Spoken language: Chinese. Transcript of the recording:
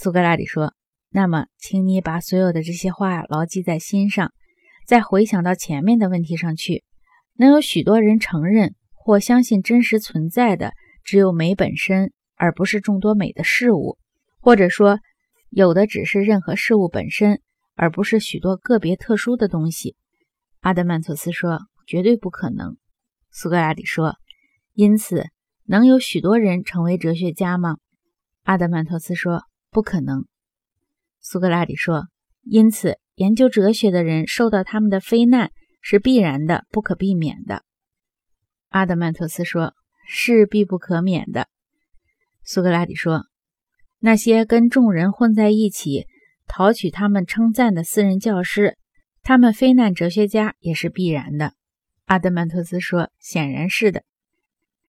苏格拉底说：“那么，请你把所有的这些话牢记在心上，再回想到前面的问题上去。能有许多人承认或相信真实存在的只有美本身，而不是众多美的事物，或者说，有的只是任何事物本身，而不是许多个别特殊的东西。”阿德曼托斯说：“绝对不可能。”苏格拉底说：“因此，能有许多人成为哲学家吗？”阿德曼托斯说。不可能，苏格拉底说。因此，研究哲学的人受到他们的非难是必然的、不可避免的。阿德曼托斯说：“是必不可免的。”苏格拉底说：“那些跟众人混在一起，讨取他们称赞的私人教师，他们非难哲学家也是必然的。”阿德曼托斯说：“显然是的。”